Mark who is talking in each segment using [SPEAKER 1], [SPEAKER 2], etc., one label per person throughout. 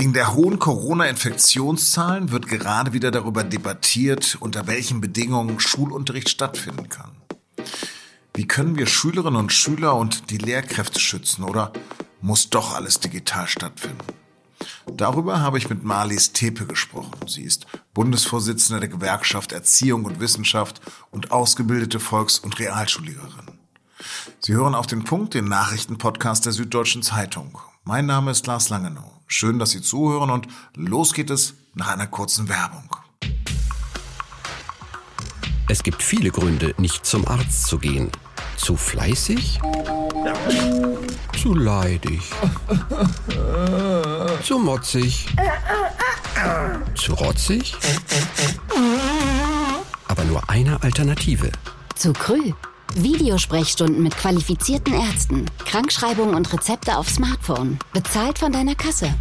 [SPEAKER 1] Wegen der hohen Corona-Infektionszahlen wird gerade wieder darüber debattiert, unter welchen Bedingungen Schulunterricht stattfinden kann. Wie können wir Schülerinnen und Schüler und die Lehrkräfte schützen oder muss doch alles digital stattfinden? Darüber habe ich mit Marlies Tepe gesprochen. Sie ist Bundesvorsitzende der Gewerkschaft Erziehung und Wissenschaft und ausgebildete Volks- und Realschullehrerin. Sie hören auf den Punkt den Nachrichtenpodcast der Süddeutschen Zeitung. Mein Name ist Lars Langenau. Schön, dass Sie zuhören und los geht es nach einer kurzen Werbung.
[SPEAKER 2] Es gibt viele Gründe, nicht zum Arzt zu gehen. Zu fleißig? Zu leidig? Zu motzig? Zu rotzig? Aber nur eine Alternative.
[SPEAKER 3] Zu Krü. Videosprechstunden mit qualifizierten Ärzten, Krankschreibungen und Rezepte auf Smartphone. Bezahlt von deiner Kasse.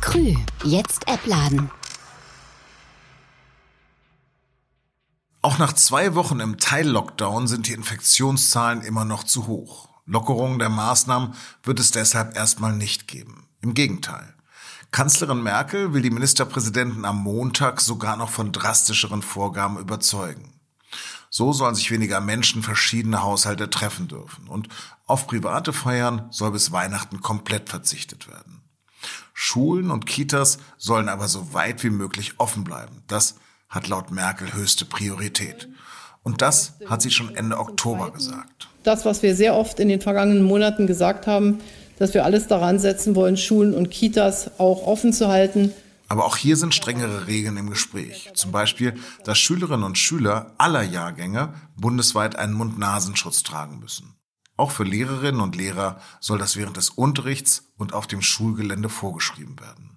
[SPEAKER 3] Krü. Jetzt App laden.
[SPEAKER 1] Auch nach zwei Wochen im Teil-Lockdown sind die Infektionszahlen immer noch zu hoch. Lockerungen der Maßnahmen wird es deshalb erstmal nicht geben. Im Gegenteil. Kanzlerin Merkel will die Ministerpräsidenten am Montag sogar noch von drastischeren Vorgaben überzeugen. So sollen sich weniger Menschen verschiedene Haushalte treffen dürfen. Und auf private Feiern soll bis Weihnachten komplett verzichtet werden. Schulen und Kitas sollen aber so weit wie möglich offen bleiben. Das hat laut Merkel höchste Priorität. Und das hat sie schon Ende Oktober gesagt.
[SPEAKER 4] Das, was wir sehr oft in den vergangenen Monaten gesagt haben, dass wir alles daran setzen wollen, Schulen und Kitas auch offen zu halten,
[SPEAKER 1] aber auch hier sind strengere Regeln im Gespräch. Zum Beispiel, dass Schülerinnen und Schüler aller Jahrgänge bundesweit einen Mund-Nasenschutz tragen müssen. Auch für Lehrerinnen und Lehrer soll das während des Unterrichts und auf dem Schulgelände vorgeschrieben werden.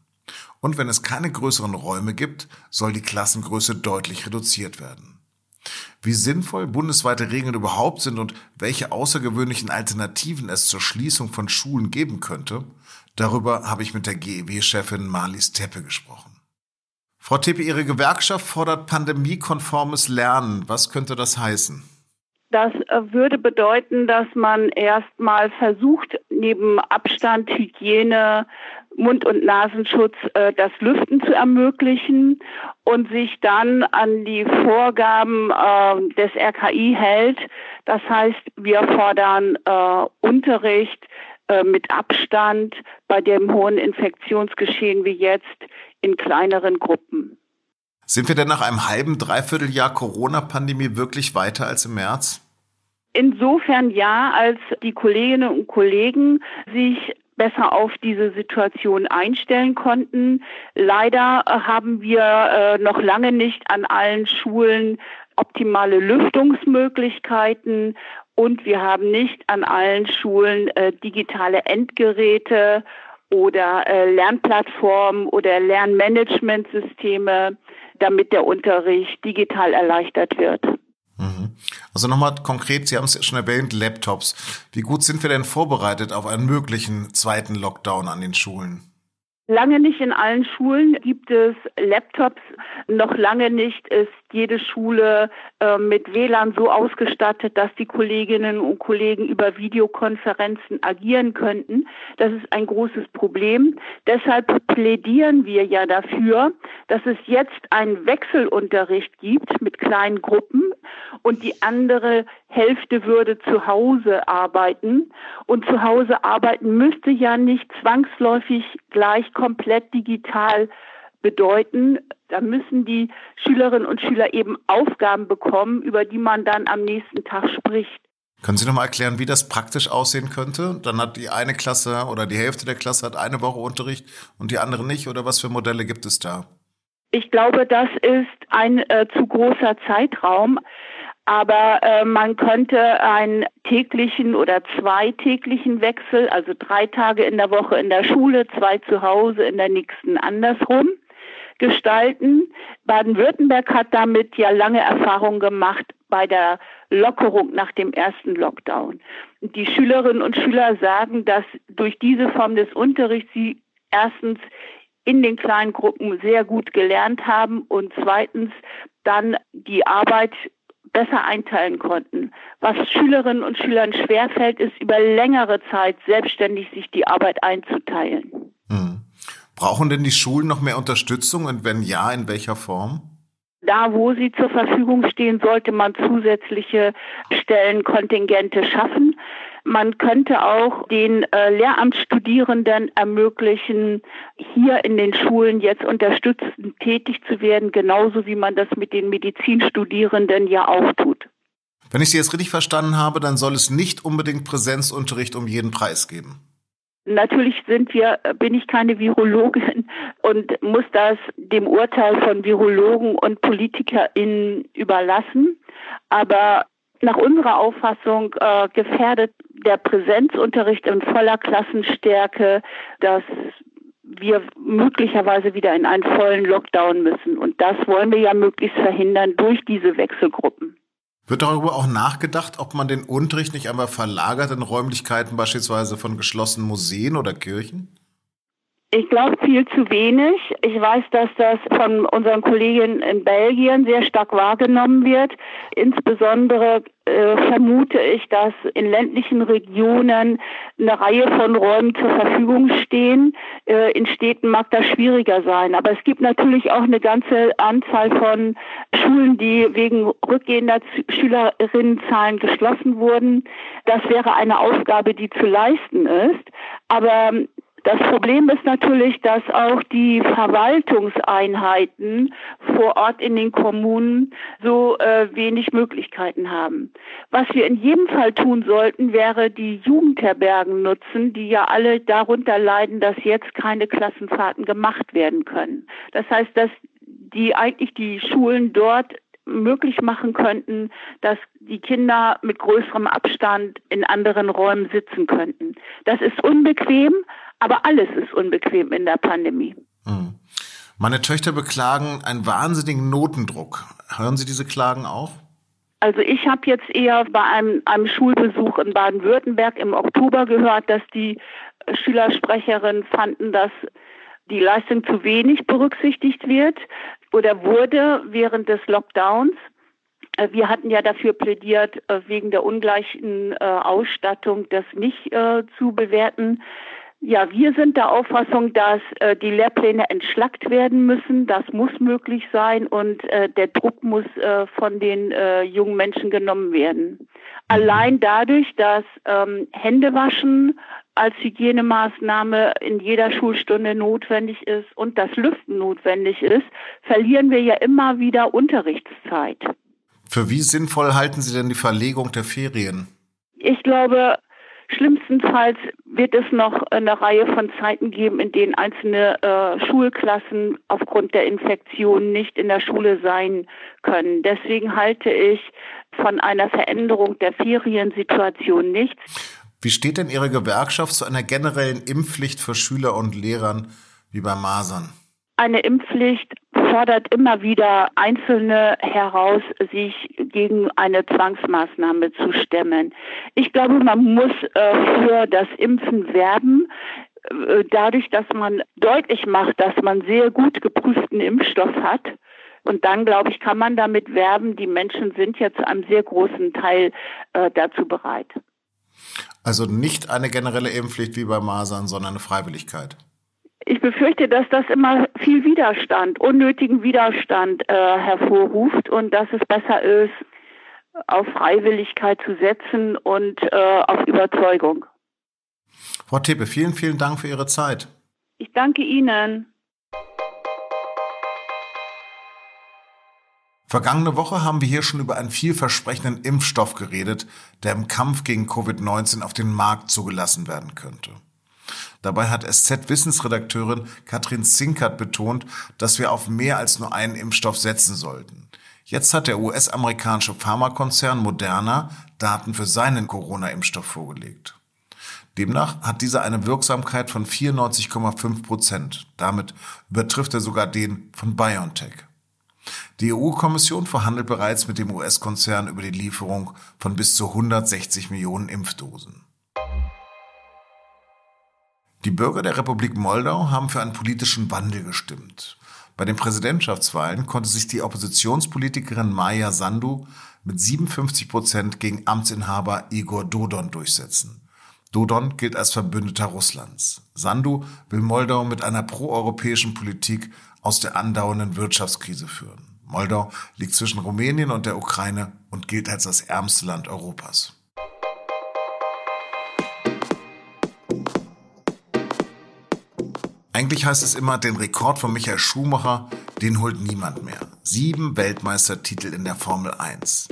[SPEAKER 1] Und wenn es keine größeren Räume gibt, soll die Klassengröße deutlich reduziert werden. Wie sinnvoll bundesweite Regeln überhaupt sind und welche außergewöhnlichen Alternativen es zur Schließung von Schulen geben könnte, Darüber habe ich mit der GEW-Chefin Marlies Teppe gesprochen. Frau Teppe, Ihre Gewerkschaft fordert pandemiekonformes Lernen. Was könnte das heißen?
[SPEAKER 5] Das äh, würde bedeuten, dass man erstmal versucht, neben Abstand, Hygiene, Mund- und Nasenschutz äh, das Lüften zu ermöglichen und sich dann an die Vorgaben äh, des RKI hält. Das heißt, wir fordern Unterricht äh, mit Abstand bei dem hohen Infektionsgeschehen wie jetzt in kleineren Gruppen.
[SPEAKER 1] Sind wir denn nach einem halben, dreiviertel Jahr Corona-Pandemie wirklich weiter als im März?
[SPEAKER 5] Insofern ja, als die Kolleginnen und Kollegen sich besser auf diese Situation einstellen konnten. Leider haben wir äh, noch lange nicht an allen Schulen optimale Lüftungsmöglichkeiten und wir haben nicht an allen Schulen äh, digitale Endgeräte oder äh, Lernplattformen oder Lernmanagementsysteme, damit der Unterricht digital erleichtert wird.
[SPEAKER 1] Mhm. Also nochmal konkret, Sie haben es ja schon erwähnt, Laptops. Wie gut sind wir denn vorbereitet auf einen möglichen zweiten Lockdown an den Schulen?
[SPEAKER 5] Lange nicht in allen Schulen gibt es Laptops. Noch lange nicht ist jede Schule äh, mit WLAN so ausgestattet, dass die Kolleginnen und Kollegen über Videokonferenzen agieren könnten. Das ist ein großes Problem. Deshalb plädieren wir ja dafür, dass es jetzt einen Wechselunterricht gibt mit kleinen Gruppen und die andere Hälfte würde zu Hause arbeiten. Und zu Hause arbeiten müsste ja nicht zwangsläufig gleich komplett digital bedeuten. Da müssen die Schülerinnen und Schüler eben Aufgaben bekommen, über die man dann am nächsten Tag spricht.
[SPEAKER 1] Können Sie noch mal erklären, wie das praktisch aussehen könnte? Dann hat die eine Klasse oder die Hälfte der Klasse hat eine Woche Unterricht und die andere nicht. Oder was für Modelle gibt es da?
[SPEAKER 5] Ich glaube, das ist ein äh, zu großer Zeitraum. Aber äh, man könnte einen täglichen oder zweitäglichen Wechsel, also drei Tage in der Woche in der Schule, zwei zu Hause, in der nächsten andersrum gestalten. Baden-Württemberg hat damit ja lange Erfahrung gemacht bei der Lockerung nach dem ersten Lockdown. Die Schülerinnen und Schüler sagen, dass durch diese Form des Unterrichts sie erstens in den kleinen Gruppen sehr gut gelernt haben und zweitens dann die Arbeit besser einteilen konnten. Was Schülerinnen und Schülern schwerfällt, ist über längere Zeit selbstständig sich die Arbeit einzuteilen.
[SPEAKER 1] Hm. Brauchen denn die Schulen noch mehr Unterstützung und wenn ja, in welcher Form?
[SPEAKER 5] Da, wo sie zur Verfügung stehen, sollte man zusätzliche Stellenkontingente schaffen. Man könnte auch den äh, Lehramtsstudierenden ermöglichen, hier in den Schulen jetzt unterstützend tätig zu werden, genauso wie man das mit den Medizinstudierenden ja auch tut.
[SPEAKER 1] Wenn ich Sie jetzt richtig verstanden habe, dann soll es nicht unbedingt Präsenzunterricht um jeden Preis geben.
[SPEAKER 5] Natürlich sind wir, bin ich keine Virologin und muss das dem Urteil von Virologen und PolitikerInnen überlassen. Aber nach unserer Auffassung äh, gefährdet der Präsenzunterricht in voller Klassenstärke, dass wir möglicherweise wieder in einen vollen Lockdown müssen. Und das wollen wir ja möglichst verhindern durch diese Wechselgruppen.
[SPEAKER 1] Wird darüber auch nachgedacht, ob man den Unterricht nicht einmal verlagert in Räumlichkeiten beispielsweise von geschlossenen Museen oder Kirchen?
[SPEAKER 5] Ich glaube viel zu wenig. Ich weiß, dass das von unseren Kollegen in Belgien sehr stark wahrgenommen wird. Insbesondere äh, vermute ich, dass in ländlichen Regionen eine Reihe von Räumen zur Verfügung stehen. Äh, in Städten mag das schwieriger sein. Aber es gibt natürlich auch eine ganze Anzahl von Schulen, die wegen rückgehender Schülerinnenzahlen geschlossen wurden. Das wäre eine Aufgabe, die zu leisten ist. Aber das Problem ist natürlich, dass auch die Verwaltungseinheiten vor Ort in den Kommunen so äh, wenig Möglichkeiten haben. Was wir in jedem Fall tun sollten, wäre die Jugendherbergen nutzen, die ja alle darunter leiden, dass jetzt keine Klassenfahrten gemacht werden können. Das heißt, dass die eigentlich die Schulen dort möglich machen könnten, dass die Kinder mit größerem Abstand in anderen Räumen sitzen könnten. Das ist unbequem, aber alles ist unbequem in der Pandemie. Hm.
[SPEAKER 1] Meine Töchter beklagen einen wahnsinnigen Notendruck. Hören Sie diese Klagen auch?
[SPEAKER 5] Also ich habe jetzt eher bei einem, einem Schulbesuch in Baden-Württemberg im Oktober gehört, dass die Schülersprecherinnen fanden, dass die Leistung zu wenig berücksichtigt wird oder wurde während des Lockdowns. Äh, wir hatten ja dafür plädiert, äh, wegen der ungleichen äh, Ausstattung das nicht zu bewerten. Ja, wir sind der Auffassung, dass äh, die Lehrpläne entschlackt werden müssen. Das muss möglich sein und äh, der Druck muss äh, von den äh, jungen Menschen genommen werden. Allein dadurch, dass ähm, Händewaschen als Hygienemaßnahme in jeder Schulstunde notwendig ist und das Lüften notwendig ist, verlieren wir ja immer wieder Unterrichtszeit.
[SPEAKER 1] Für wie sinnvoll halten Sie denn die Verlegung der Ferien?
[SPEAKER 5] Ich glaube, Schlimmstenfalls wird es noch eine Reihe von Zeiten geben, in denen einzelne äh, Schulklassen aufgrund der Infektion nicht in der Schule sein können. Deswegen halte ich von einer Veränderung der Feriensituation nichts.
[SPEAKER 1] Wie steht denn Ihre Gewerkschaft zu einer generellen Impfpflicht für Schüler und Lehrern wie bei Masern?
[SPEAKER 5] Eine Impfpflicht fordert immer wieder Einzelne heraus, sich gegen eine Zwangsmaßnahme zu stemmen. Ich glaube, man muss äh, für das Impfen werben äh, dadurch, dass man deutlich macht, dass man sehr gut geprüften Impfstoff hat. Und dann, glaube ich, kann man damit werben, die Menschen sind ja zu einem sehr großen Teil äh, dazu bereit.
[SPEAKER 1] Also nicht eine generelle Impfpflicht wie bei Masern, sondern eine Freiwilligkeit.
[SPEAKER 5] Ich befürchte, dass das immer viel Widerstand, unnötigen Widerstand äh, hervorruft und dass es besser ist, auf Freiwilligkeit zu setzen und äh, auf Überzeugung.
[SPEAKER 1] Frau Tepe, vielen, vielen Dank für Ihre Zeit.
[SPEAKER 5] Ich danke Ihnen.
[SPEAKER 1] Vergangene Woche haben wir hier schon über einen vielversprechenden Impfstoff geredet, der im Kampf gegen Covid-19 auf den Markt zugelassen werden könnte. Dabei hat SZ-Wissensredakteurin Katrin Zinkert betont, dass wir auf mehr als nur einen Impfstoff setzen sollten. Jetzt hat der US-amerikanische Pharmakonzern Moderna Daten für seinen Corona-Impfstoff vorgelegt. Demnach hat dieser eine Wirksamkeit von 94,5 Prozent. Damit übertrifft er sogar den von BioNTech. Die EU-Kommission verhandelt bereits mit dem US-Konzern über die Lieferung von bis zu 160 Millionen Impfdosen. Die Bürger der Republik Moldau haben für einen politischen Wandel gestimmt. Bei den Präsidentschaftswahlen konnte sich die Oppositionspolitikerin Maja Sandu mit 57 Prozent gegen Amtsinhaber Igor Dodon durchsetzen. Dodon gilt als Verbündeter Russlands. Sandu will Moldau mit einer proeuropäischen Politik aus der andauernden Wirtschaftskrise führen. Moldau liegt zwischen Rumänien und der Ukraine und gilt als das ärmste Land Europas. Eigentlich heißt es immer, den Rekord von Michael Schumacher, den holt niemand mehr. Sieben Weltmeistertitel in der Formel 1.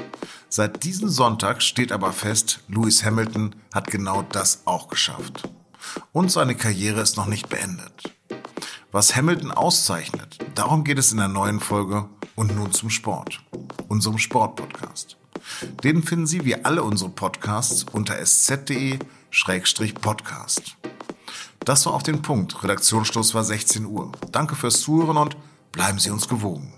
[SPEAKER 1] Seit diesem Sonntag steht aber fest, Lewis Hamilton hat genau das auch geschafft. Und seine Karriere ist noch nicht beendet. Was Hamilton auszeichnet, darum geht es in der neuen Folge und nun zum Sport, unserem Sportpodcast. Den finden Sie wie alle unsere Podcasts unter sz.de-podcast. Das war auf den Punkt. Redaktionsstoß war 16 Uhr. Danke fürs Zuhören und bleiben Sie uns gewogen.